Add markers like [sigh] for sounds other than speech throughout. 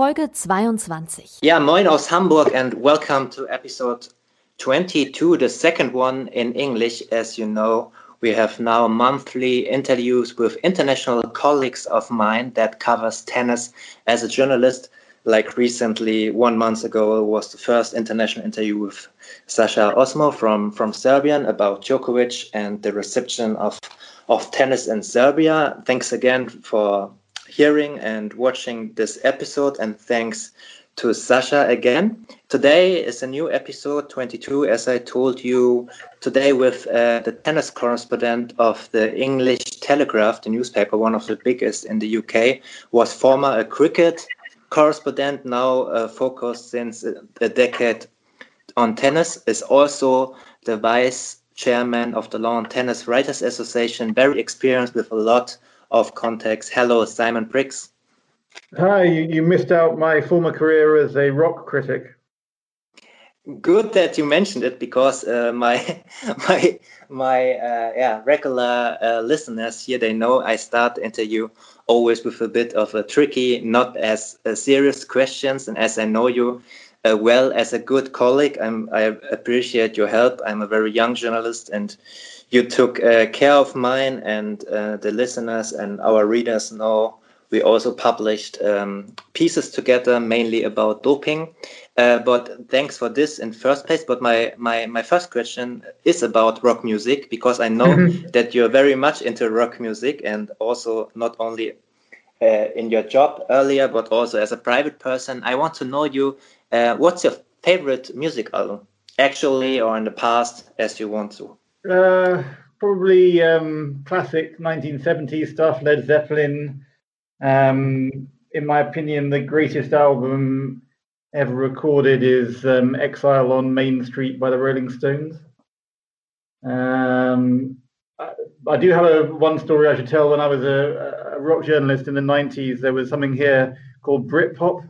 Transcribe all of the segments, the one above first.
Folge 22. Ja, moin aus Hamburg and welcome to episode 22, the second one in English. As you know, we have now monthly interviews with international colleagues of mine that covers tennis as a journalist. Like recently, one month ago, was the first international interview with Sasha Osmo from, from Serbian about Djokovic and the reception of, of tennis in Serbia. Thanks again for hearing and watching this episode, and thanks to Sasha again. Today is a new episode 22, as I told you today, with uh, the tennis correspondent of the English Telegraph, the newspaper, one of the biggest in the UK, was former a cricket correspondent, now uh, focused since a decade on tennis, is also the vice chairman of the Lawn Tennis Writers Association, very experienced with a lot of context. Hello, Simon Briggs. Hi, you missed out my former career as a rock critic. Good that you mentioned it because uh, my [laughs] my my uh, yeah regular uh, listeners here they know I start interview always with a bit of a tricky, not as uh, serious questions. And as I know you uh, well as a good colleague, I'm, I appreciate your help. I'm a very young journalist and you took uh, care of mine and uh, the listeners and our readers know we also published um, pieces together mainly about doping. Uh, but thanks for this in first place. But my, my, my first question is about rock music because i know mm-hmm. [laughs] that you're very much into rock music and also not only uh, in your job earlier but also as a private person. I want to know you uh, what's your favorite music album actually or in the past as you want to uh, probably um, classic 1970s stuff, Led Zeppelin. Um, in my opinion, the greatest album ever recorded is um, Exile on Main Street by the Rolling Stones. Um, I, I, do have a one story I should tell. When I was a, a rock journalist in the 90s, there was something here called Britpop.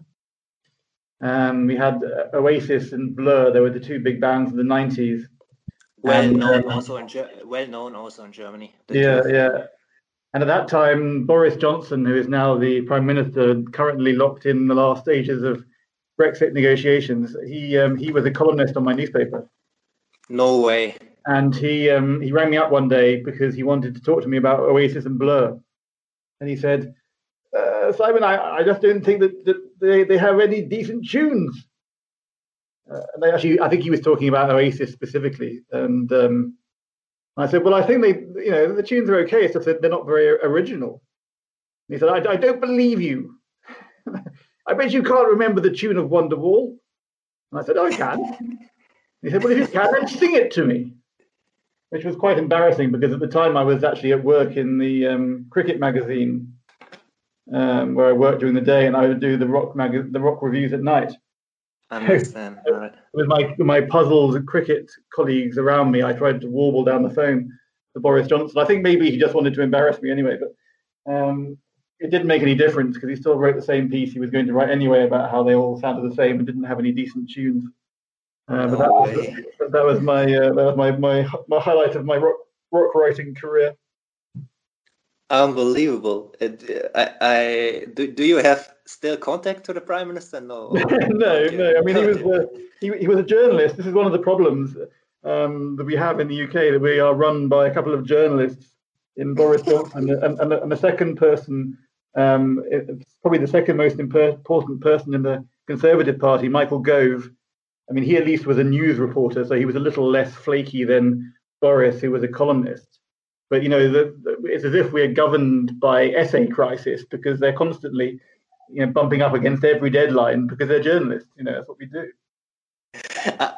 Um, we had Oasis and Blur. They were the two big bands of the 90s well and, known uh, also in Ger- well known also in Germany. Yeah, yeah. And at that time, Boris Johnson, who is now the prime minister, currently locked in the last stages of Brexit negotiations, he um, he was a columnist on my newspaper. No way. And he um, he rang me up one day because he wanted to talk to me about Oasis and Blur, and he said, uh, "Simon, I, I just don't think that, that they, they have any decent tunes." Uh, actually, I think he was talking about Oasis specifically, and um, I said, "Well, I think they, you know, the tunes are okay. It's that they're not very original." And he said, "I, I don't believe you. [laughs] I bet you can't remember the tune of Wonderwall." And I said, "Oh, I can." he said, "Well, if you can, then sing it to me." Which was quite embarrassing because at the time I was actually at work in the um, cricket magazine um, where I worked during the day, and I would do the rock mag- the rock reviews at night. Understand. [laughs] right. With my my puzzled cricket colleagues around me, I tried to warble down the phone to Boris Johnson. I think maybe he just wanted to embarrass me anyway, but um, it didn't make any difference because he still wrote the same piece he was going to write anyway about how they all sounded the same and didn't have any decent tunes. Uh, but that was, that was my uh, that was my, my my highlight of my rock rock writing career. Unbelievable. It, I, I do, do you have still contact to the prime minister? No. [laughs] no, no. I mean, he was a, he, he was a journalist. This is one of the problems um, that we have in the UK that we are run by a couple of journalists in Boris Johnson and, and, and the second person, um, probably the second most important person in the Conservative Party, Michael Gove. I mean, he at least was a news reporter, so he was a little less flaky than Boris, who was a columnist. But you know, the, the, it's as if we're governed by essay crisis because they're constantly, you know, bumping up against every deadline because they're journalists. You know, that's what we do.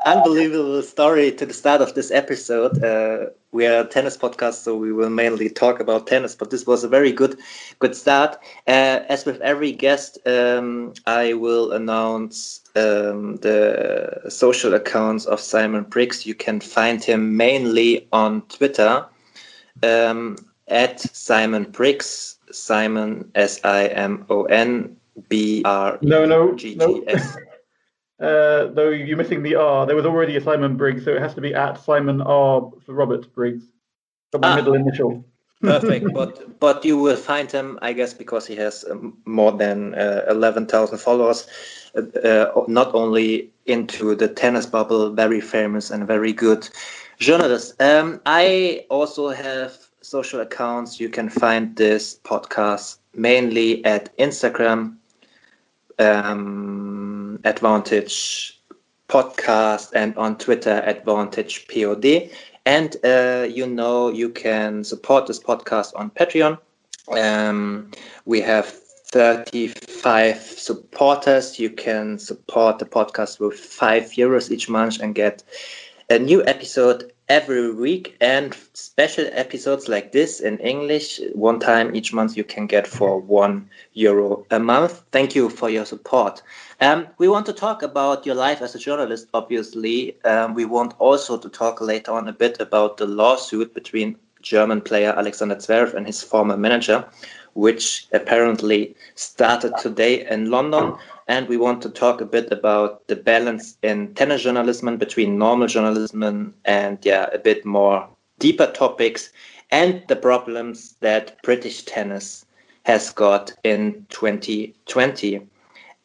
Unbelievable story to the start of this episode. Uh, we are a tennis podcast, so we will mainly talk about tennis. But this was a very good, good start. Uh, as with every guest, um, I will announce um, the social accounts of Simon Briggs. You can find him mainly on Twitter um, at Simon Briggs. Simon S I M O N B R no no G G S. Uh, though you're missing the R, there was already a Simon Briggs, so it has to be at Simon R for Robert Briggs. For my ah, middle initial. [laughs] perfect, but but you will find him, I guess, because he has um, more than uh, eleven thousand followers. Uh, uh, not only into the tennis bubble, very famous and very good journalist. Um, I also have social accounts. You can find this podcast mainly at Instagram um, Advantage Podcast and on Twitter, Advantage Pod. And uh, you know, you can support this podcast on Patreon. Um, we have 35 supporters. You can support the podcast with five euros each month and get a new episode every week and special episodes like this in English one time each month you can get for one euro a month. Thank you for your support. Um, we want to talk about your life as a journalist, obviously. Um, we want also to talk later on a bit about the lawsuit between German player Alexander Zverev and his former manager, which apparently started today in London and we want to talk a bit about the balance in tennis journalism between normal journalism and yeah a bit more deeper topics and the problems that British tennis has got in 2020.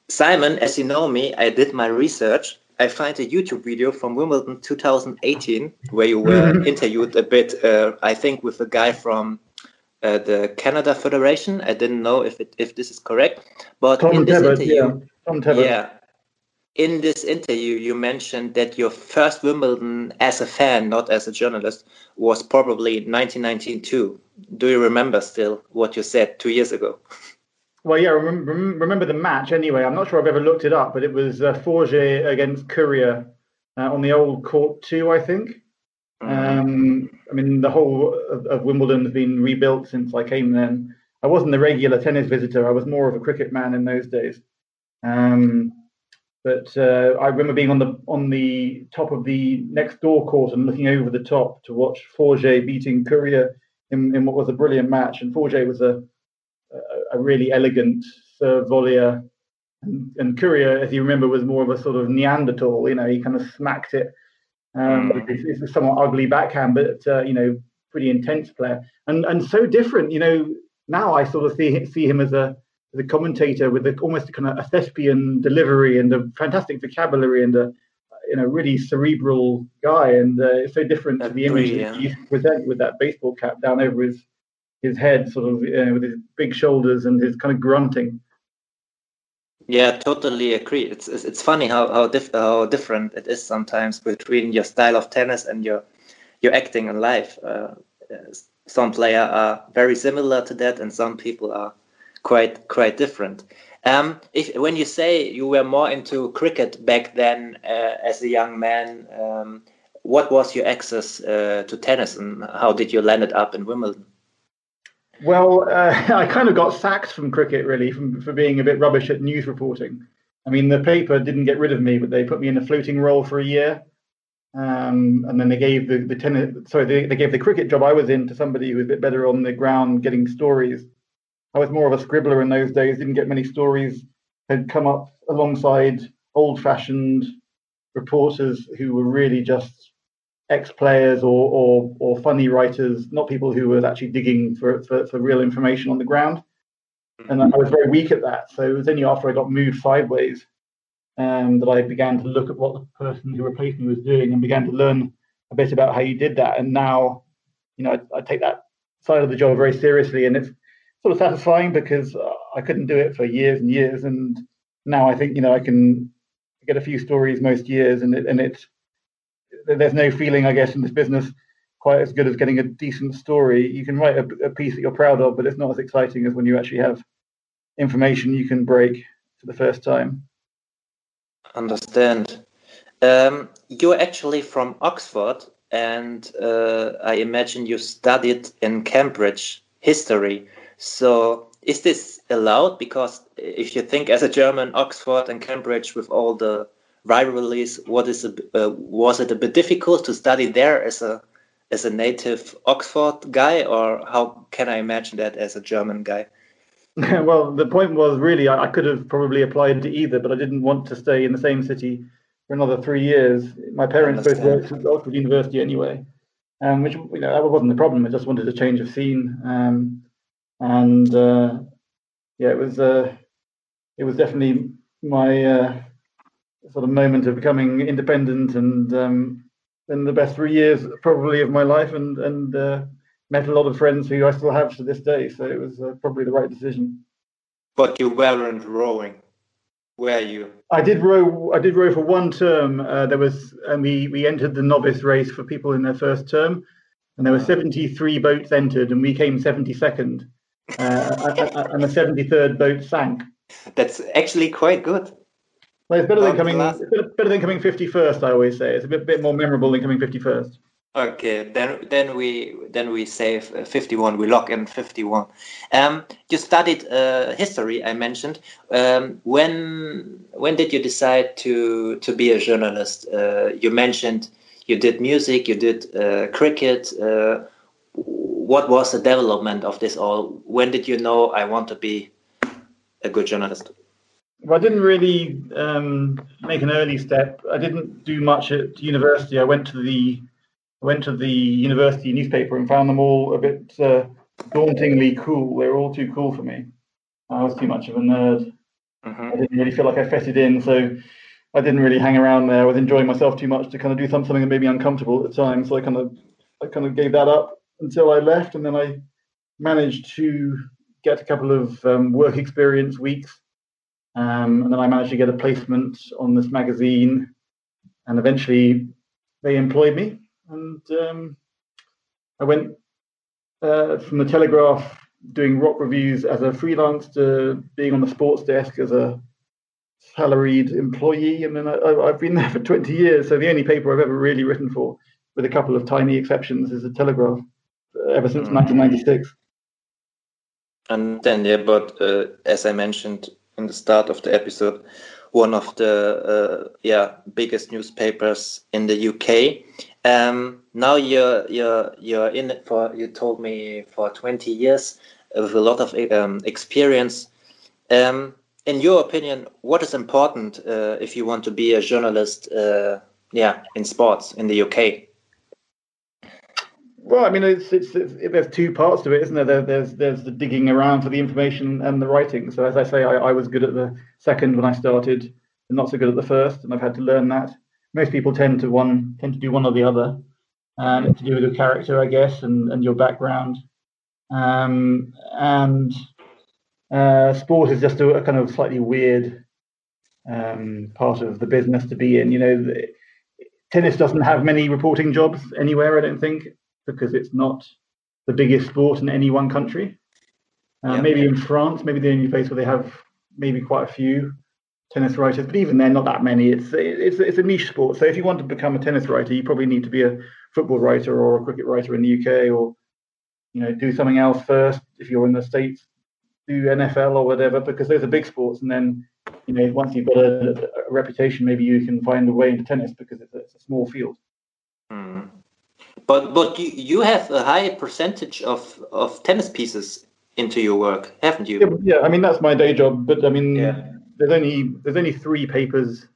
Simon, as you know me, I did my research. I find a YouTube video from Wimbledon 2018 where you were [laughs] interviewed a bit, uh, I think, with a guy from uh, the Canada Federation. I didn't know if it, if this is correct, but Tom in this interview, yeah. Yeah, in this interview, you mentioned that your first Wimbledon as a fan, not as a journalist, was probably 1992. Do you remember still what you said two years ago? Well, yeah, remember, remember the match anyway. I'm not sure I've ever looked it up, but it was uh, Forget against Courier uh, on the old court two, I think. Um, I mean, the whole of, of, Wimbledon has been rebuilt since I came then. I wasn't a regular tennis visitor. I was more of a cricket man in those days. Um, but uh, I remember being on the on the top of the next door court and looking over the top to watch Forget beating Courier in, in what was a brilliant match. And Forget was a a, a really elegant serve volleyer, and, and Courier, as you remember, was more of a sort of Neanderthal. You know, he kind of smacked it um, mm. it's, it's, a somewhat ugly backhand, but uh, you know, pretty intense player, and and so different. You know, now I sort of see see him as a as a commentator with a, almost a kind of a thespian delivery and a fantastic vocabulary and a you know really cerebral guy, and uh, it's so different to the image that he used to present with that baseball cap down over his his head, sort of you know, with his big shoulders and his kind of grunting. Yeah, totally agree. It's it's, it's funny how how, dif- how different it is sometimes between your style of tennis and your your acting in life. Uh, some players are very similar to that, and some people are quite quite different. Um, if when you say you were more into cricket back then uh, as a young man, um, what was your access uh, to tennis, and how did you land it up in Wimbledon? Well, uh, [laughs] I kind of got sacked from cricket really from, for being a bit rubbish at news reporting. I mean, the paper didn't get rid of me, but they put me in a floating role for a year. Um, and then they gave the, the tennis, sorry, they, they gave the cricket job I was in to somebody who was a bit better on the ground getting stories. I was more of a scribbler in those days, didn't get many stories, had come up alongside old fashioned reporters who were really just ex-players or, or or funny writers, not people who were actually digging for, for, for real information on the ground. And I was very weak at that. So it was only after I got moved sideways um, that I began to look at what the person who replaced me was doing and began to learn a bit about how you did that. And now, you know, I, I take that side of the job very seriously, and it's sort of satisfying because I couldn't do it for years and years, and now I think you know I can get a few stories most years, and it, and it's there's no feeling, I guess, in this business quite as good as getting a decent story. You can write a, a, piece that you're proud of, but it's not as exciting as when you actually have information you can break for the first time. Understand. Um, you're actually from Oxford, and uh, I imagine you studied in Cambridge history. So, is this allowed? Because if you think as a German, Oxford and Cambridge with all the rivalries, what is a, uh, was it a bit difficult to study there as a as a native Oxford guy, or how can I imagine that as a German guy? [laughs] well, the point was really I, I, could have probably applied to either, but I didn't want to stay in the same city for another three years. My parents both worked at Oxford University anyway, um, which you know that wasn't the problem. I just wanted a change of scene, um, and uh, yeah, it was uh, it was definitely my uh, sort of moment of becoming independent and um, in the best three years probably of my life, and and uh, met a lot of friends who I still have to this day. So it was uh, probably the right decision. But you weren't rowing, were you? I did row. I did row for one term. Uh, there was, and we we entered the novice race for people in their first term, and there were 73 boats entered, and we came 72nd, uh, and the 73rd boat sank. That's actually quite good. Well, it's better than coming. better than coming 51st. I always say it's a bit bit more memorable than coming 51st. Okay, then then we then we save uh, 51. We lock in 51. Um, you studied uh, history. I mentioned. Um, when when did you decide to to be a journalist? Uh, you mentioned you did music. You did uh, cricket. Uh, what was the development of this all? When did you know I want to be a good journalist? Well, I didn't really um, make an early step. I didn't do much at university. I went to the went to the university newspaper and found them all a bit uh, dauntingly cool. They were all too cool for me. I was too much of a nerd. Mm-hmm. I didn't really feel like I fitted in, so I didn't really hang around there. I was enjoying myself too much to kind of do something that made me uncomfortable at the time. So I kind of I kind of gave that up until I left, and then I managed to get a couple of um, work experience weeks, um, and then I managed to get a placement on this magazine, and eventually they employed me and um, I went uh, from the Telegraph doing rock reviews as a freelance to being on the sports desk as a salaried employee, and then I, have been there for 20 years. So the only paper I've ever really written for, with a couple of tiny exceptions, is the Telegraph, uh, ever since mm. 1996. And then, yeah, but uh, as I mentioned in the start of the episode, one of the uh, yeah biggest newspapers in the UK. Um, now you're you're you're in it for you told me for 20 years with a lot of um, experience. Um, in your opinion, what is important uh, if you want to be a journalist? Uh, yeah, in sports in the UK. Well, I mean, it's, it's, it's, there's two parts to it, isn't there? there? There's there's the digging around for the information and the writing. So as I say, I, I was good at the second when I started, and not so good at the first, and I've had to learn that. Most people tend to one tend to do one or the other, and it's to do with your character, I guess, and, and your background. Um, and uh, sport is just a, a, kind of slightly weird um, part of the business to be in. You know, the, tennis doesn't have many reporting jobs anywhere, I don't think because it's not the biggest sport in any one country. Uh, yeah, maybe yeah. in France, maybe the only place where they have maybe quite a few tennis writers, but even then, not that many. It's it's it's a niche sport. So if you want to become a tennis writer, you probably need to be a football writer or a cricket writer in the UK, or you know, do something else first. If you're in the states, do NFL or whatever, because those are big sports. And then, you know, once you've got a, a reputation, maybe you can find a way into tennis because it's a, it's a small field. Mm. But but you, you have a high percentage of, of tennis pieces into your work, haven't you? Yeah, yeah, I mean that's my day job. But I mean, yeah. there's only there's only three papers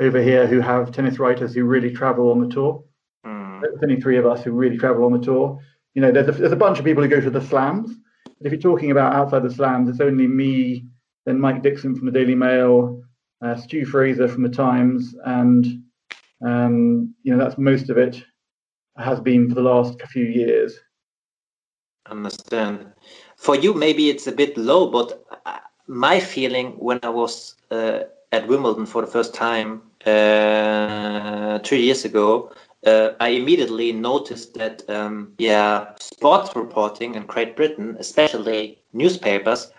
over here who have tennis writers who really travel on the tour. Mm. There's only three of us who really travel on the tour. You know, there's a, there's a bunch of people who go to the slams. But if you're talking about outside the slams, it's only me, then Mike Dickson from the Daily Mail, uh, Stu Fraser from the Times, and um, you know that's most of it has been for the last few years. Understand. For you, maybe it's a bit low, but uh, my feeling when I was uh, at Wimbledon for the first time uh, two years ago, uh, I immediately noticed that, um, yeah, sports reporting in Great Britain, especially newspapers,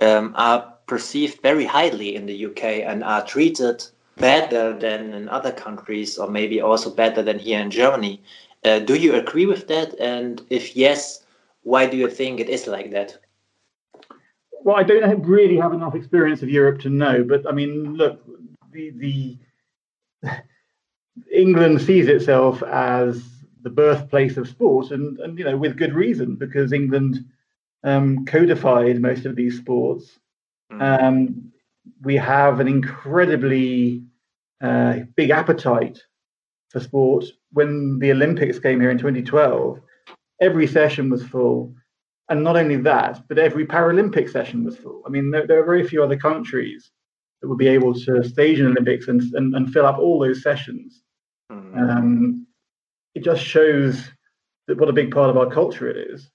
um, are perceived very highly in the UK and are treated better than in other countries, or maybe also better than here in Germany. Uh, do you agree with that? And if yes, why do you think it is like that? Well, I don't really have enough experience of Europe to know, but I mean, look, the the [laughs] England sees itself as the birthplace of sport, and and you know with good reason because England um, codified most of these sports. Mm. Um, we have an incredibly uh, big appetite for sport. When the Olympics came here in 2012, every session was full. And not only that, but every Paralympic session was full. I mean, there, there are very few other countries that would be able to stage an Olympics and, and, and fill up all those sessions. Mm. Um, it just shows that what a big part of our culture it is.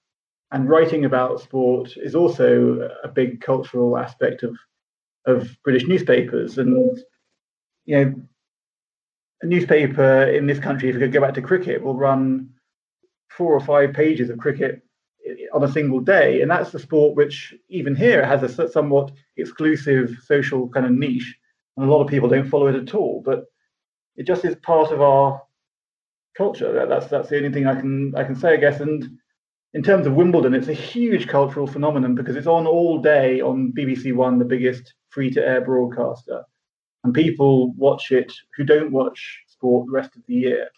And writing about sport is also a big cultural aspect of of British newspapers. And you know, a newspaper in this country, if we could go back to cricket, will run four or five pages of cricket on a single day, and that's the sport which even here has a somewhat exclusive social kind of niche, and a lot of people don't follow it at all. But it just is part of our culture. That's that's the only thing I can I can say, I guess. And in terms of Wimbledon, it's a huge cultural phenomenon because it's on all day on BBC One, the biggest free to air broadcaster, and people watch it who don't watch sport the rest of the year.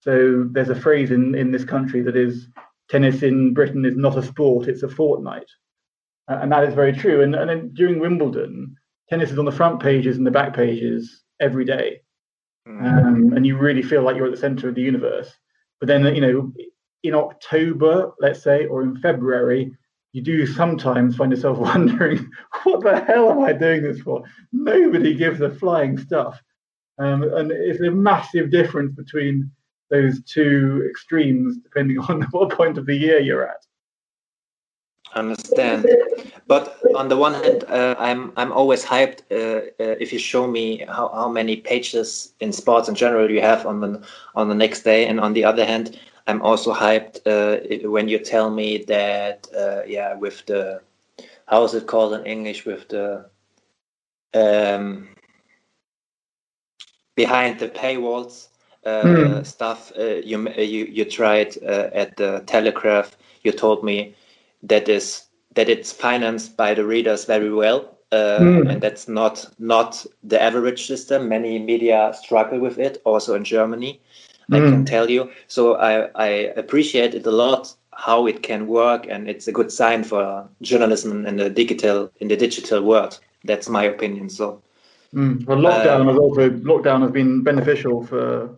So there's a phrase in, in this country that is tennis in Britain is not a sport, it's a fortnight. Uh, and that is very true. And, and then during Wimbledon, tennis is on the front pages and the back pages every day. Hmm. Um, and you really feel like you're at the center of the universe. But then, you know, in October, let's say, or in February, you do sometimes find yourself [laughs] wondering, what the hell am I doing this for? Nobody gives a flying stuff. Um, and it's a massive difference between those two extremes depending [laughs] on what point of the year you're at. Understand, but on the one hand, uh, I'm I'm always hyped uh, uh, if you show me how, how many pages in sports in general you have on the on the next day, and on the other hand, I'm also hyped uh, when you tell me that uh, yeah with the how is it called in English with the um, behind the paywalls mm. stuff uh, you uh, you you tried at the Telegraph. You told me that is that it's financed by the readers very well, mm. and that's not not the average system. Many media struggle with it, also in Germany. I can mm. tell you. So I, I appreciate it a lot how it can work, and it's a good sign for journalism in the digital in the digital world. That's my opinion. So, mm. well, lockdown um, has also lockdown has been beneficial for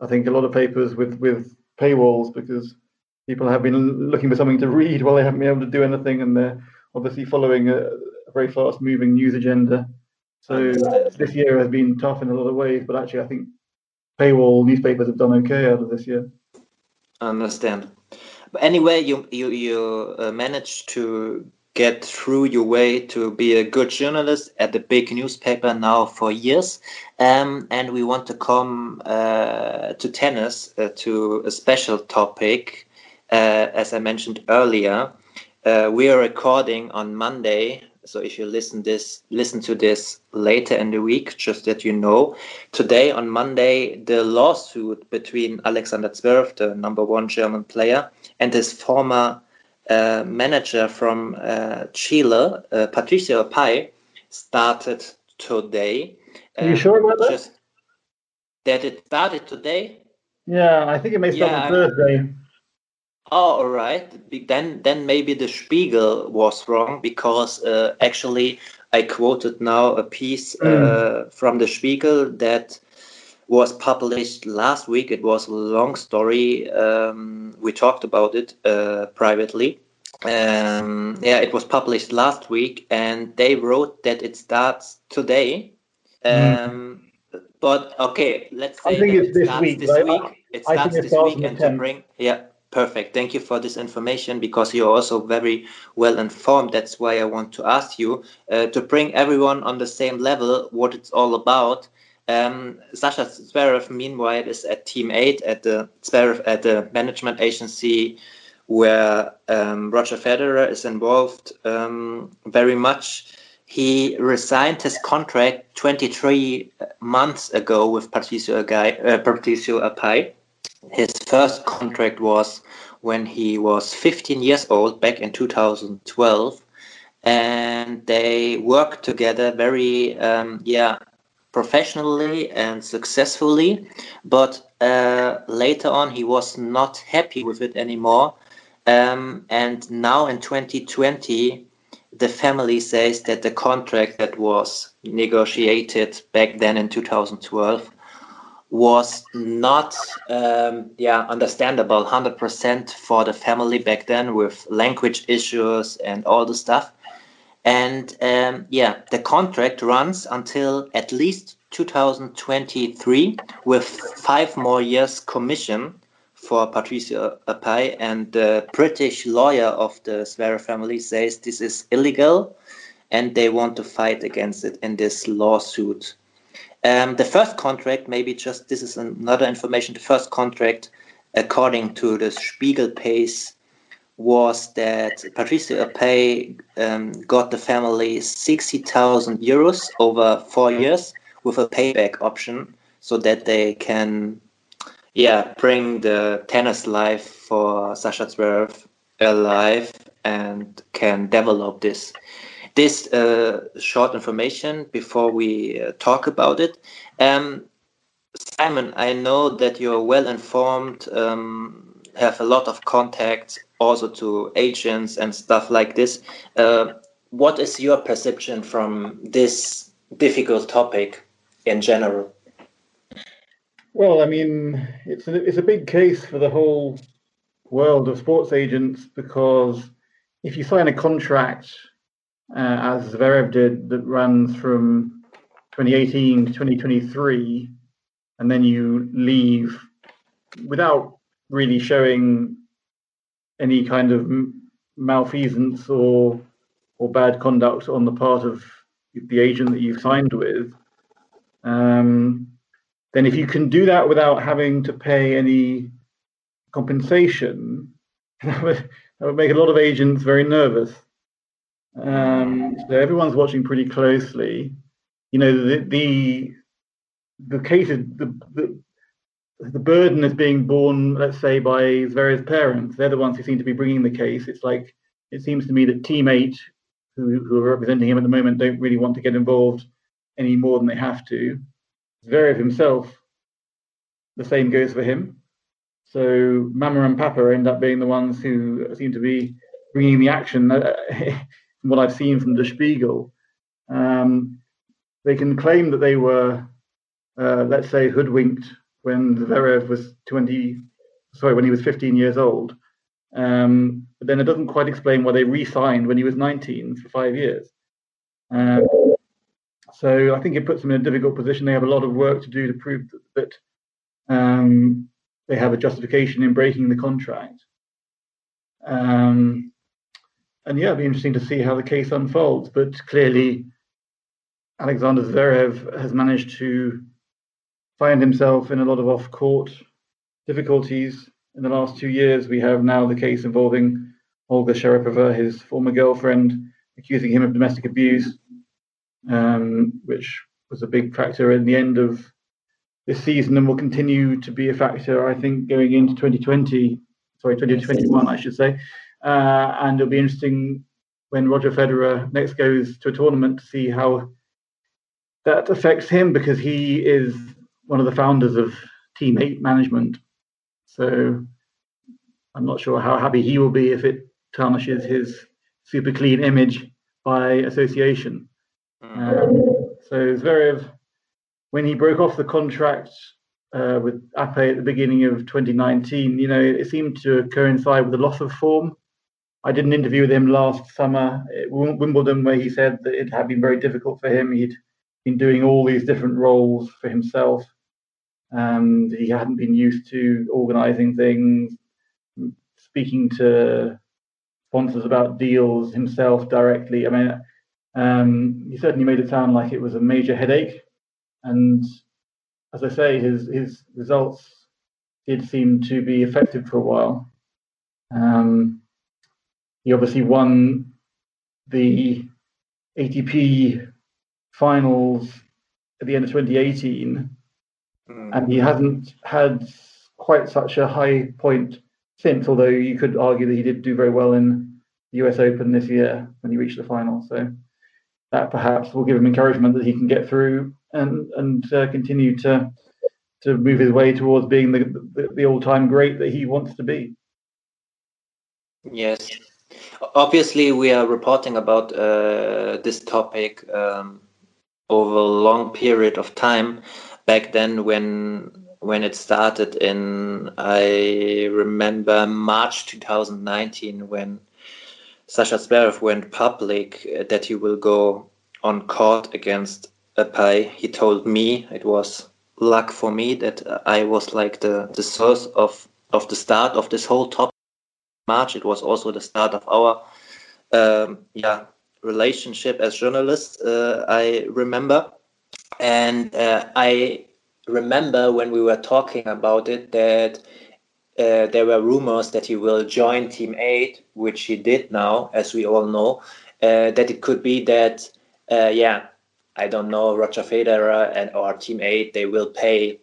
I think a lot of papers with with paywalls because people have been looking for something to read while they haven't been able to do anything, and they're obviously following a, a very fast moving news agenda. So this year has been tough in a lot of ways, but actually I think paywall newspapers have done okay out of this year. I understand. But anyway, you you you uh, managed to get through your way to be a good journalist at the big newspaper now for years. Um, and we want to come uh, to tennis, uh, to a special topic. Uh, as I mentioned earlier, uh, we are recording on Monday. So if you listen this, listen to this later in the week, just that you know. Today on Monday, the lawsuit between Alexander Zverev, the number one German player, and his former uh, manager from uh, Chile, uh, Patricio Pai, started today. Are you sure about that? Just, that it started today? Yeah, I think it may start yeah, on Thursday. Oh, all right. Then, then maybe the Spiegel was wrong because uh, actually I quoted now a piece mm. from the Spiegel that was published last week. It was a long story. Um, we talked about it uh, privately. Um, yeah, it was published last week, and they wrote that it starts today. Mm. Um, mm. But okay, let's say it this starts week, this right? week. It starts this week, and to bring yeah, perfect. Thank you for this information because you're also very well informed. That's why I want to ask you uh, to bring everyone on the same level what it's all about um, Sasha Zverev, meanwhile, is at Team Eight at the Zverev at the management agency where um, Roger Federer is involved um, very much. he resigned his contract 23 months ago with Patricio, Agai, uh, Patricio Apey. His first contract was when he was 15 years old back in 2012 and they worked together very um, yeah professionally and successfully but uh, later on he was not happy with it anymore um, and now in 2020 the family says that the contract that was negotiated back then in 2012 was not um, yeah understandable 100% for the family back then with language issues and all the stuff. And um, yeah the contract runs until at least 2023 with five more years commission for Patricia Apey and the British lawyer of the Zverev family says this is illegal and they want to fight against it in this lawsuit um, the first contract, maybe just this is another information. The first contract, according to the Spiegel pace, was that Patricia Pay um, got the family 60,000 euros over four years with a payback option so that they can yeah, bring the tennis life for Sasha Zverev alive and can develop this this uh, short information before we uh, talk about it. Um, Simon, I know that you're well informed, um, have a lot of contacts also to agents and stuff like this. Uh, what is your perception from this difficult topic in general? Well, I mean, it's a, it's a big case for the whole world of sports agents because if you sign a contract uh, as Zverev did, that runs from 2018 to 2023, and then you leave without really showing any kind of malfeasance or or bad conduct on the part of the agent that you've signed with, um, then if you can do that without having to pay any compensation, [laughs] that would, that would make a lot of agents very nervous. Um, so everyone's watching pretty closely. You know, the the the case is the, the the burden is being borne, let's say, by various parents. They're the ones who seem to be bringing the case. It's like it seems to me that Team Eight, who, who are representing him at the moment, don't really want to get involved any more than they have to. Zverev himself, the same goes for him. So Mama and Papa end up being the ones who seem to be bringing the action. [laughs] what I've seen from the Spiegel, um, they can claim that they were, uh, let's say, hoodwinked when Zverev was 20, sorry, when he was 15 years old. Um, but then it doesn't quite explain why they re-signed when he was 19 for five years. Um, so I think it puts them in a difficult position. They have a lot of work to do to prove that, that um, they have a justification in breaking the contract. Um, and yeah, it'll be interesting to see how the case unfolds. But clearly, Alexander Zverev has managed to find himself in a lot of off-court difficulties in the last two years. We have now the case involving Olga Sharypova, his former girlfriend, accusing him of domestic abuse, um, which was a big factor in the end of this season and will continue to be a factor, I think, going into 2020, sorry, 2021, I should say. Uh, and it'll be interesting when Roger Federer next goes to a tournament to see how that affects him because he is one of the founders of Team 8 management. So I'm not sure how happy he will be if it tarnishes his super clean image by association. Mm-hmm. Um, so Zverev, when he broke off the contract uh, with Apey at the beginning of 2019, you know, it seemed to coincide with the loss of form I did an interview with him last summer at Wimbledon where he said that it had been very difficult for him. He'd been doing all these different roles for himself. and he hadn't been used to organizing things, speaking to sponsors about deals himself directly. I mean, um, he certainly made it sound like it was a major headache. And as I say, his his results did seem to be effective for a while. Um, he obviously won the ATP finals at the end of 2018, mm. and he hasn't had quite such a high point since. Although you could argue that he did do very well in the US Open this year when he reached the final, so that perhaps will give him encouragement that he can get through and and uh, continue to to move his way towards being the, the, the all-time great that he wants to be. Yes, obviously we are reporting about uh, this topic um, over a long period of time. Back then, when when it started in, I remember March 2019 when Sasha Zverev went public uh, that he will go on court against Apey. He told me it was luck for me that I was like the, the source of, of the start of this whole top March. It was also the start of our um, yeah relationship as journalists. Uh, I remember, and uh, I remember when we were talking about it that uh, there were rumors that he will join Team Eight, which he did now, as we all know. Uh, that it could be that uh, yeah I don't know, Roger Federer and or Team Eight, they will pay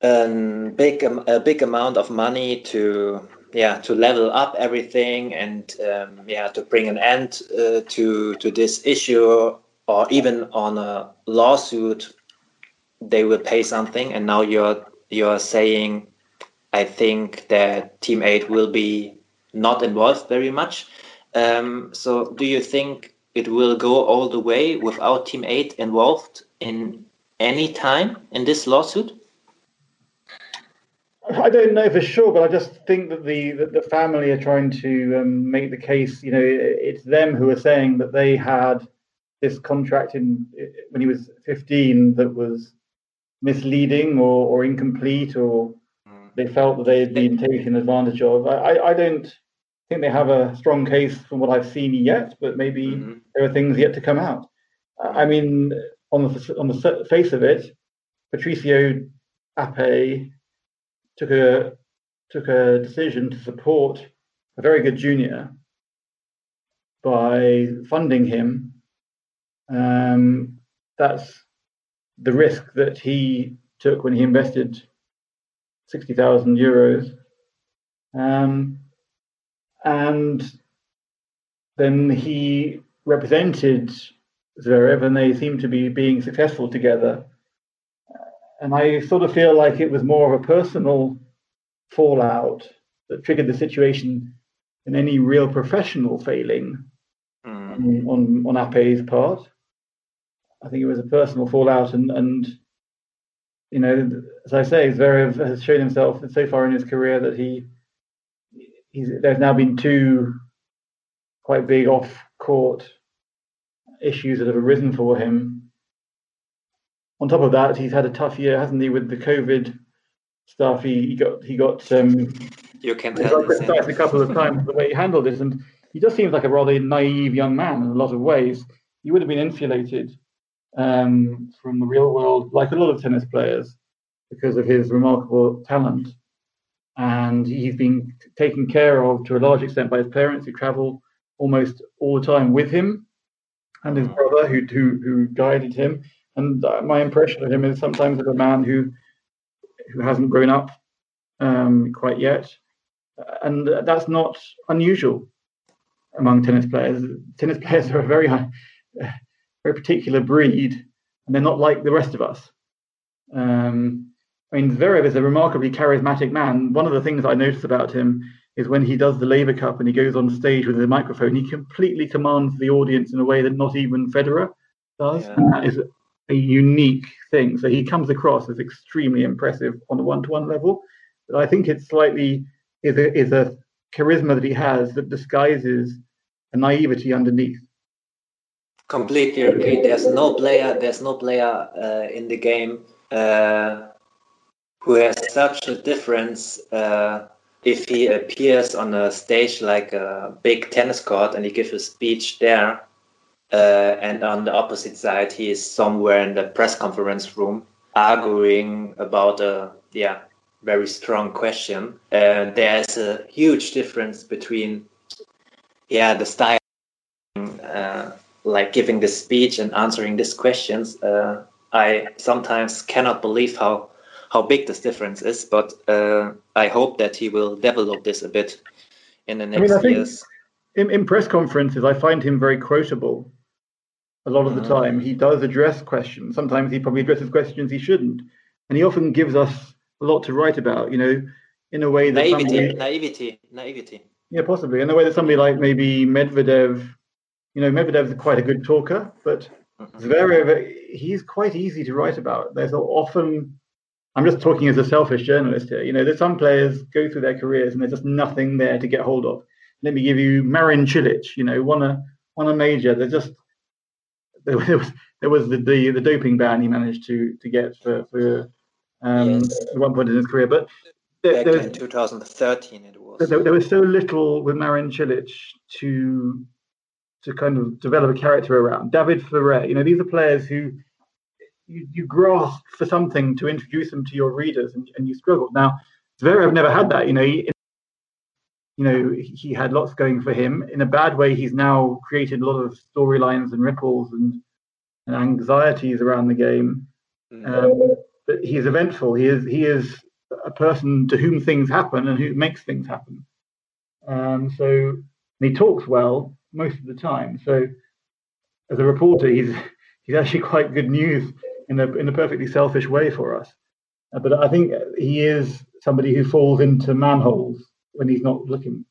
a big a big amount of money to yeah to level up everything and um, yeah to bring an end uh, to to this issue or even on a lawsuit they will pay something and now you're you're saying I think that Team Eight will be not involved very much. Um, so do you think it will go all the way without Team 8 involved in any time in this lawsuit? I don't know for sure, but I just think that the that the family are trying to um, make the case. You know, it's them who are saying that they had this contract in when he was 15 that was misleading or, or incomplete, or mm. they felt that they had been taken advantage of. I, I don't think they have a strong case from what I've seen yet, but maybe mm-hmm. there are things yet to come out. I mean, on the on the face of it, Patricio Apey took a took a decision to support a very good junior by funding him. Um, that's the risk that he took when he invested sixty thousand euros. Um, and then he represented Zverev, and they seemed to be being successful together. And I sort of feel like it was more of a personal fallout that triggered the situation than any real professional failing mm. on, on Apey's part. I think it was a personal fallout, and and you know, as I say, Zverev has shown himself so far in his career that he he's there's now been two quite big off court issues that have arisen for him. On top of that, he's had a tough year, hasn't he, with the COVID stuff? He, he got he got um you can tell a couple of times the way he handled it, and he just seems like a rather naive young man in a lot of ways. He would have been insulated um, from the real world, like a lot of tennis players, because of his remarkable talent and he's been taken care of to a large extent by his parents who travel almost all the time with him and his brother who who, who guided him and my impression of him is sometimes of a man who who hasn't grown up um, quite yet and that's not unusual among tennis players tennis [laughs] players are a very very particular breed and they're not like the rest of us um, I mean, Zverev is a remarkably charismatic man. One of the things I notice about him is when he does the Laver Cup and he goes on stage with the microphone, he completely commands the audience in a way that not even Federer does. Yeah. And that is a unique thing. So he comes across as extremely impressive on a one-to-one level. But I think it's slightly is a, is a charisma that he has that disguises a naivety underneath. Completely agree. There's no player. There's no player uh, in the game. Uh, who has such a difference uh, if he appears on a stage like a big tennis court and he gives a speech there and on the opposite side he is somewhere in the press conference room arguing about a yeah very strong question uh, there's a huge difference between yeah the style uh, like giving this speech and answering these questions, uh, I sometimes cannot believe how how big this difference is. But uh, I hope that he will develop this a bit in the next I mean, years. In, in press conferences, I find him very quotable. A lot of the mm. time, he does address questions. Sometimes he probably addresses questions he shouldn't, and he often gives us a lot to write about. You know, in a way that naivety, somebody, naivety, naivety. Yeah, possibly in a way that somebody like maybe Medvedev, you know, Medvedev's quite a good talker, but mm-hmm. Zverev, he's quite easy to write about. There's often, I'm just talking as a selfish journalist here. You know, there's some players go through their careers and there's just nothing there to get hold of. Let me give you Marin Cilic. You know, won a won a major. There's just [laughs] there was there was the, the, the doping ban he managed to to get for for um, yes. at one point in his career, but there, Back in 2013 it was. There, there, was so little with Marin Cilic to to kind of develop a character around. David Ferrer, you know, these are players who you, you grasp for something to introduce them to your readers, and, and you struggle. Now, Zverev never had that. You know, he, you know, he had lots going for him. In a bad way, he's now created a lot of storylines and ripples and, and anxieties around the game. Mm. Um, but he's eventful. He is he is a person to whom things happen and who makes things happen. Um, so he talks well most of the time. So as a reporter, he's he's actually quite good news in a in a perfectly selfish way for us. Uh, but I think he is somebody who falls into manholes when he's not looking.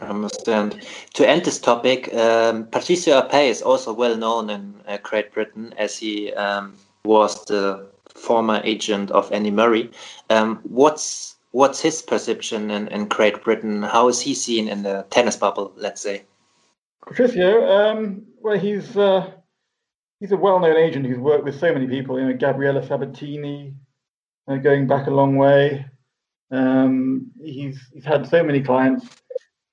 I understand. To end this topic, um, Patricio Apey is also well known in uh, Great Britain as he um, was the former agent of Andy Murray. Um, what's what's his perception in, in Great Britain? How is he seen in the tennis bubble? Let's say. Patricio, um, well, he's uh, he's a well-known agent who's worked with so many people. You know, Gabriela Sabatini, uh, going back a long way. Um, he's he's had so many clients.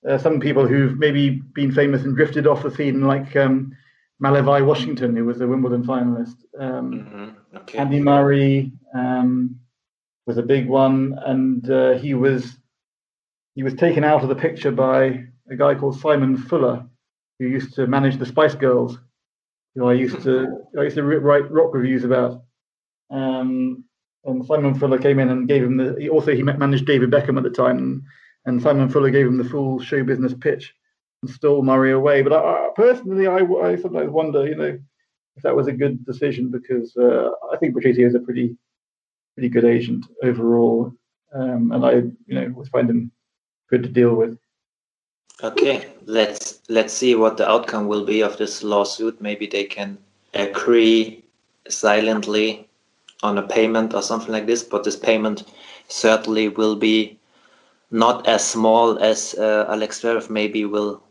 Uh, some people who've maybe been famous and drifted off the scene, like um, MaliVai Washington, who was a Wimbledon finalist. Um, mm-hmm. okay. Andy Murray um, was a big one, and uh, he was he was taken out of the picture by a guy called Simon Fuller, who used to manage the Spice Girls, who I used to I used to write rock reviews about. Um, and Simon Fuller came in and gave him the. He also he managed David Beckham at the time, and Simon Fuller gave him the full show business pitch and stole Murray away. But I, personally, I, I sometimes wonder, you know, if that was a good decision because uh, I think Patricio is a pretty pretty good agent overall, um, and I you know always find him good to deal with. Okay, let's let's see what the outcome will be of this lawsuit. Maybe they can agree silently on a payment or something like this, but this payment certainly will be not as small as uh, Alex Zverev maybe will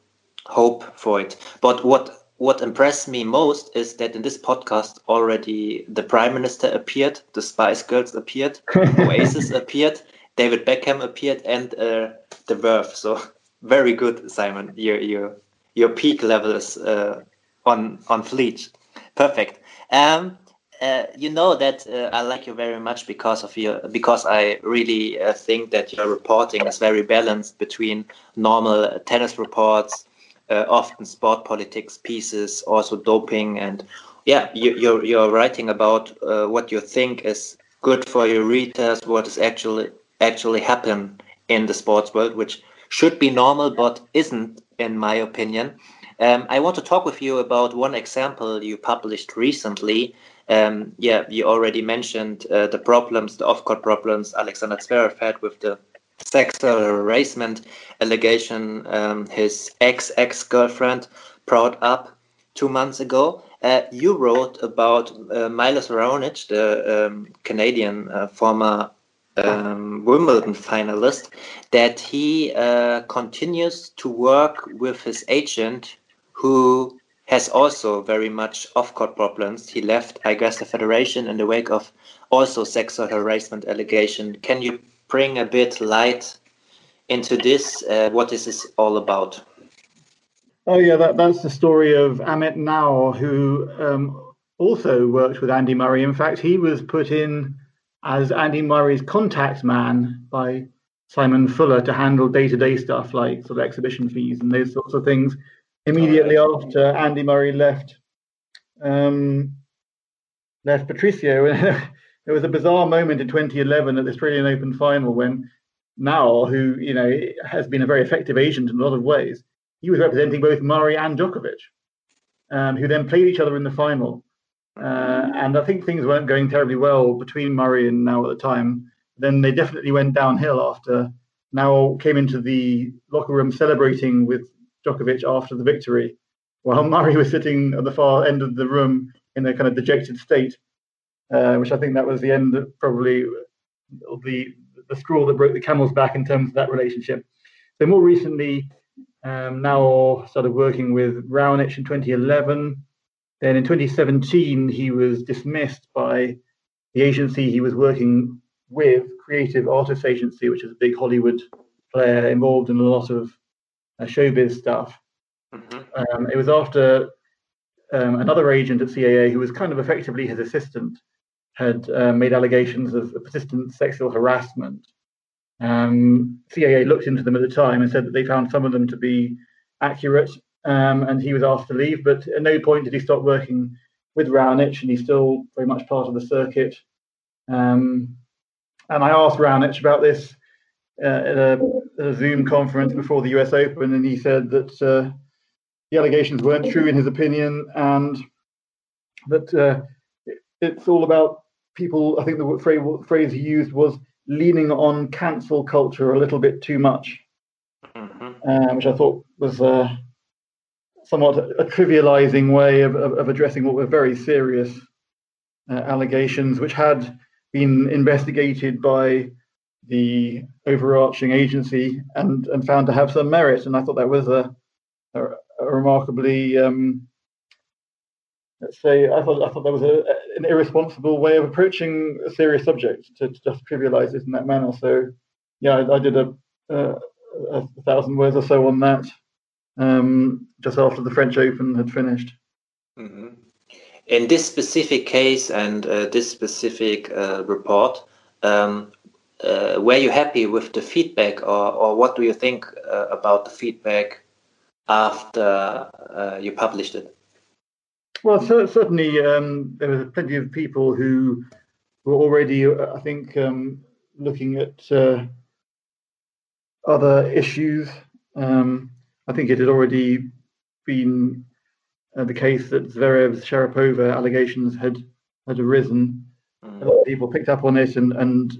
hope for it. But what what impressed me most is that in this podcast already the Prime Minister appeared, the Spice Girls appeared, [laughs] Oasis appeared, David Beckham appeared, and uh, the Verve. So very good, Simon. Your your your peak level is uh, on on fleet. Perfect. Um, uh, you know that uh, I like you very much because of your because I really uh, think that your reporting is very balanced between normal tennis reports, uh, often sport politics pieces, also doping, and yeah, you, you're you're writing about uh, what you think is good for your readers, what is actually actually happen in the sports world, which should be normal but isn't, in my opinion. Um, I want to talk with you about one example you published recently um, yeah, you already mentioned uh, the problems, the off-court problems Alexander Zverev had with the sexual harassment allegation um, his ex-ex-girlfriend brought up two months ago. Uh, you wrote about uh, Milos Raonic, the um, Canadian uh, former um, Wimbledon finalist, that he uh, continues to work with his agent who has also very much off-court problems. He left, I guess, the federation in the wake of also sexual harassment allegation. Can you bring a bit light into this? Uh, what is this all about? Oh yeah, that, that's the story of Amit Naor, who um, also worked with Andy Murray. In fact, he was put in as Andy Murray's contact man by Simon Fuller to handle day-to-day stuff like sort of exhibition fees and those sorts of things immediately after Andy Murray left um, left Patricio. [laughs] there was a bizarre moment in 2011 at the Australian Open final when Naor, who you know has been a very effective agent in a lot of ways, he was representing both Murray and Djokovic, um, who then played each other in the final. Uh, and I think things weren't going terribly well between Murray and Naor at the time. Then they definitely went downhill after Naor came into the locker room celebrating with Djokovic after the victory, while [laughs] Murray was sitting at the far end of the room in a kind of dejected state, uh, which I think that was the end probably the the straw that broke the camel's back in terms of that relationship. So more recently, um, Naor started working with Raonic in 2011. Then in 2017, he was dismissed by the agency he was working with, Creative Artists Agency, which is a big Hollywood player involved in a lot of uh, showbiz stuff. Mm-hmm. Um, it was after um, another agent at CAA, who was kind of effectively his assistant, had uh, made allegations of persistent sexual harassment. Um, CAA looked into them at the time and said that they found some of them to be accurate, um, and he was asked to leave. But at no point did he stop working with Raonic, and he's still very much part of the circuit. Um, and I asked Raonic about this uh, at, a, at, a, Zoom conference before the US Open, and he said that uh, the allegations weren't true in his opinion, and that uh, it's all about people, I think the phrase, phrase he used was leaning on cancel culture a little bit too much, mm-hmm. um, which I thought was a somewhat a trivializing way of, of, of addressing what were very serious uh, allegations, which had been investigated by the overarching agency and, and found to have some merit. And I thought that was a, a, a remarkably um, let's say, I thought I thought that was a, an irresponsible way of approaching a serious subject to, to just trivialize it in that manner. So, yeah, I, I did a, a, a, thousand words or so on that um, just after the French Open had finished. Mm-hmm. In this specific case and uh, this specific uh, report, um, uh, were you happy with the feedback, or, or what do you think uh, about the feedback after uh, you published it? Well, certainly um, there were plenty of people who were already, uh, I think, um, looking at uh, other issues. Um, I think it had already been uh, the case that Zverev's Sharypova allegations had had arisen. Mm. A lot of people picked up on it and, and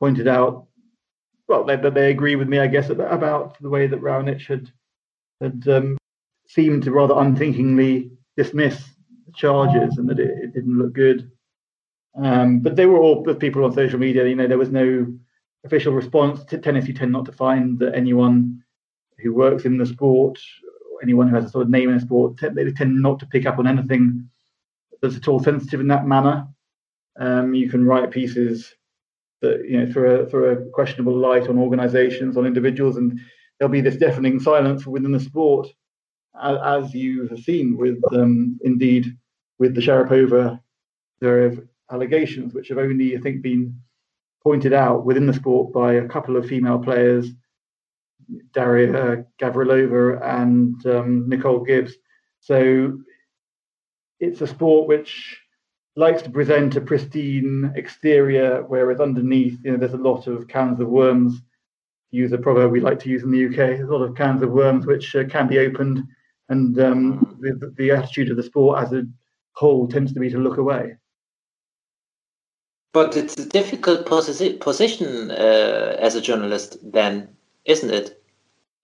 pointed out, well, that they, they, agree with me, I guess, about the way that Raonic had had um, seemed to rather unthinkingly dismiss the charges and that it, it didn't look good. Um, but they were all the people on social media. You know, there was no official response to tennis. You tend not to find that anyone who works in the sport, or anyone who has a sort of name in the sport, they tend not to pick up on anything that's at all sensitive in that manner. Um, you can write pieces that you know throw a, throw a questionable light on organisations, on individuals, and there'll be this deafening silence within the sport as you have seen with um, indeed with the Sharypova there Zverev allegations, which have only I think been pointed out within the sport by a couple of female players, Daria Gavrilova and um, Nicole Gibbs. So it's a sport which likes to present a pristine exterior, whereas underneath, you know, there's a lot of cans of worms. Use a proverb we like to use in the UK. A lot of cans of worms which uh, can be opened and um, the, the attitude of the sport as a whole tends to be to look away. But it's a difficult posi position uh, as a journalist, then, isn't it?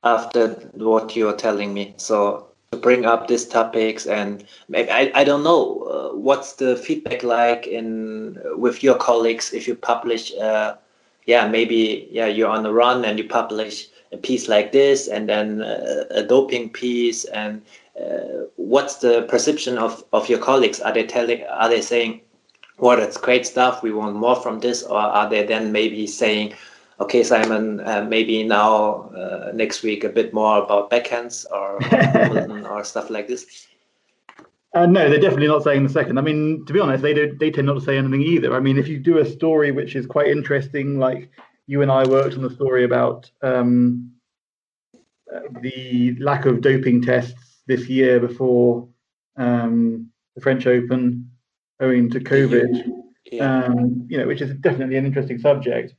After what you're telling me, so to bring up these topics and I, I don't know uh, what's the feedback like in with your colleagues if you publish uh, yeah maybe yeah you're on the run and you publish a piece like this and then uh, a doping piece and uh, what's the perception of, of your colleagues? Are they telling are they saying well that's great stuff we want more from this or are they then maybe saying okay simon uh, maybe now uh, next week a bit more about backhands or [laughs] or stuff like this uh, no, they're definitely not saying the second. I mean, to be honest, they don't. They tend not to say anything either. I mean, if you do a story which is quite interesting, like you and I worked on the story about um, the lack of doping tests this year before um, the French Open, owing to COVID. Yeah. Um, you know, which is definitely an interesting subject.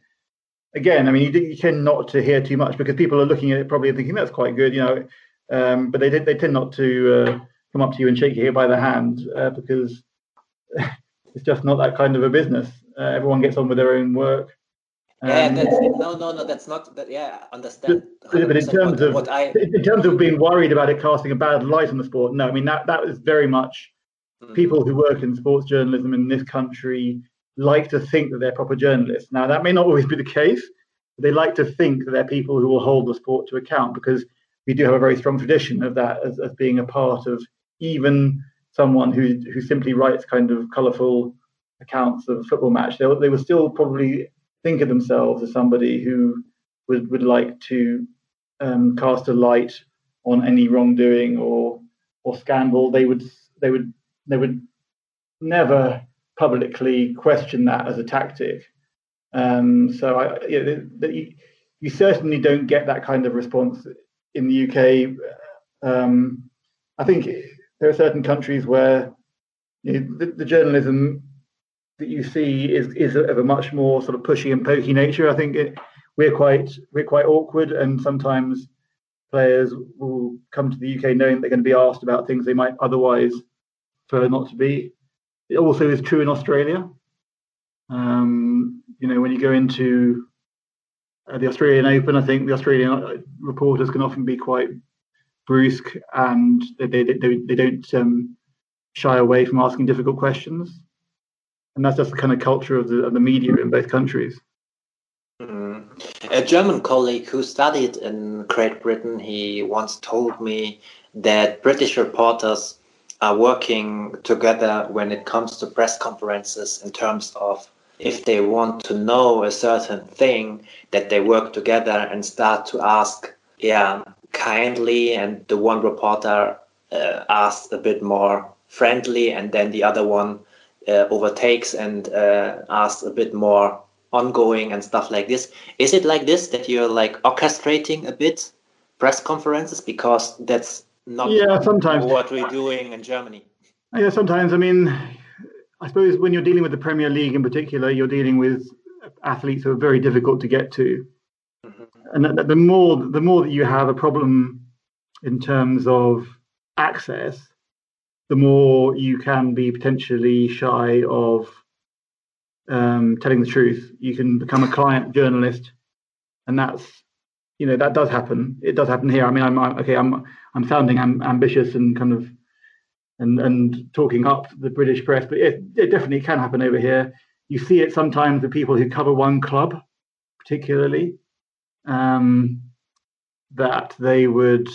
Again, I mean, you, you, tend not to hear too much because people are looking at it probably thinking that's quite good, you know, um, but they they tend not to uh, come up to you and shake you by the hand uh, because [laughs] it's just not that kind of a business. Uh, everyone gets on with their own work. Yeah, um, no, no, no, that's not. That, yeah, understand. But, in terms what, of what I, in terms of being worried about it casting a bad light on the sport, no, I mean that that is very much mm-hmm. people who work in sports journalism in this country like to think that they're proper journalists. Now that may not always be the case. But they like to think that they're people who will hold the sport to account because we do have a very strong tradition of that as, as being a part of even someone who who simply writes kind of colourful accounts of a football match. They they will still probably think of themselves as somebody who would, would like to um, cast a light on any wrongdoing or or scandal. They would they would they would never publicly question that as a tactic. Um, so I, you, you, you, certainly don't get that kind of response in the UK. Um, I think there are certain countries where you know, the, the, journalism that you see is is of a much more sort of pushy and pokey nature. I think it, we're quite we're quite awkward, and sometimes players will come to the UK knowing they're going to be asked about things they might otherwise prefer not to be. It also is true in Australia. Um, you know, when you go into uh, the Australian Open, I think the Australian reporters can often be quite brusque and they they, they, they don't um, shy away from asking difficult questions and that's just the kind of culture of the, of the media in both countries. Mm. A German colleague who studied in Great Britain, he once told me that British reporters are working together when it comes to press conferences in terms of if they want to know a certain thing that they work together and start to ask yeah kindly and the one reporter uh, asks a bit more friendly and then the other one uh, overtakes and uh, asks a bit more ongoing and stuff like this. Is it like this that you're like orchestrating a bit press conferences because that's not yeah sometimes what we're doing in Germany? Yeah, sometimes. I mean, I suppose when you're dealing with the Premier League in particular, you're dealing with athletes who are very difficult to get to, mm-hmm. and the, the more the more that you have a problem in terms of access, the more you can be potentially shy of um, telling the truth. You can become a client journalist, and that's you know that does happen. It does happen here. I mean, I'm, I'm okay. I'm I'm sounding am, ambitious and kind of and and talking up the British press, but it, it definitely can happen over here. You see it sometimes with people who cover one club, particularly, um, that they would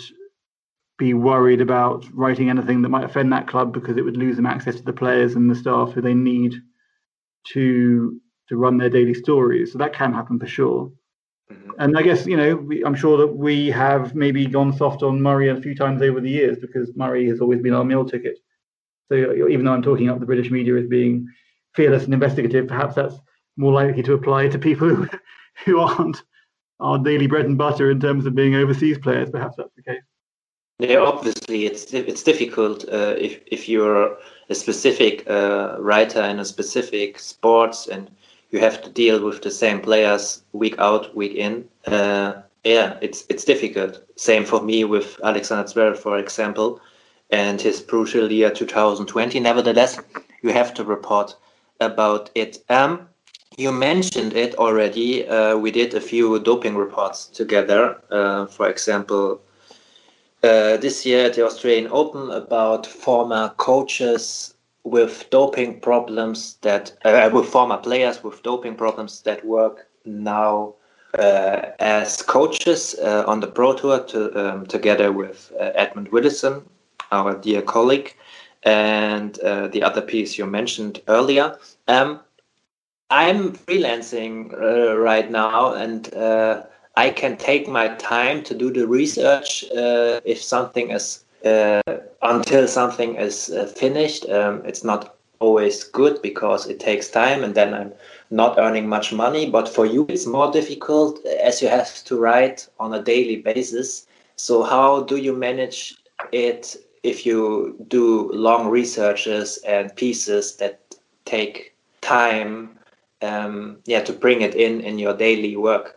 be worried about writing anything that might offend that club because it would lose them access to the players and the staff who they need to to run their daily stories. So that can happen for sure. Mm-hmm. And I guess you know we, I'm sure that we have maybe gone soft on Murray a few times over the years because Murray has always been our meal ticket. So even though I'm talking up the British media as being fearless and investigative, perhaps that's more likely to apply to people who, [laughs] who aren't our daily bread and butter in terms of being overseas players. Perhaps that's the case. Yeah, obviously, it's it's difficult uh, if if you're a specific uh, writer in a specific sports and you have to deal with the same players week out, week in. Uh, yeah, it's it's difficult. Same for me with Alexander Zverev, for example, and his crucial year 2020. Nevertheless, you have to report about it. Um, you mentioned it already. Uh, we did a few doping reports together. Uh, for example, uh, this year at the Australian Open about former coaches with doping problems that uh, with former players with doping problems that work now uh, as coaches uh, on the pro tour to, um, together with uh, Edmund Willison, our dear colleague, and uh, the other piece you mentioned earlier. Um, I'm freelancing right now and I can take my time to do the research uh, if something is uh, until something is uh, finished. Um, it's not always good because it takes time and then I'm not earning much money. But for you, it's more difficult as you have to write on a daily basis. So, how do you manage it if you do long researches and pieces that take time um, yeah, to bring it in in your daily work.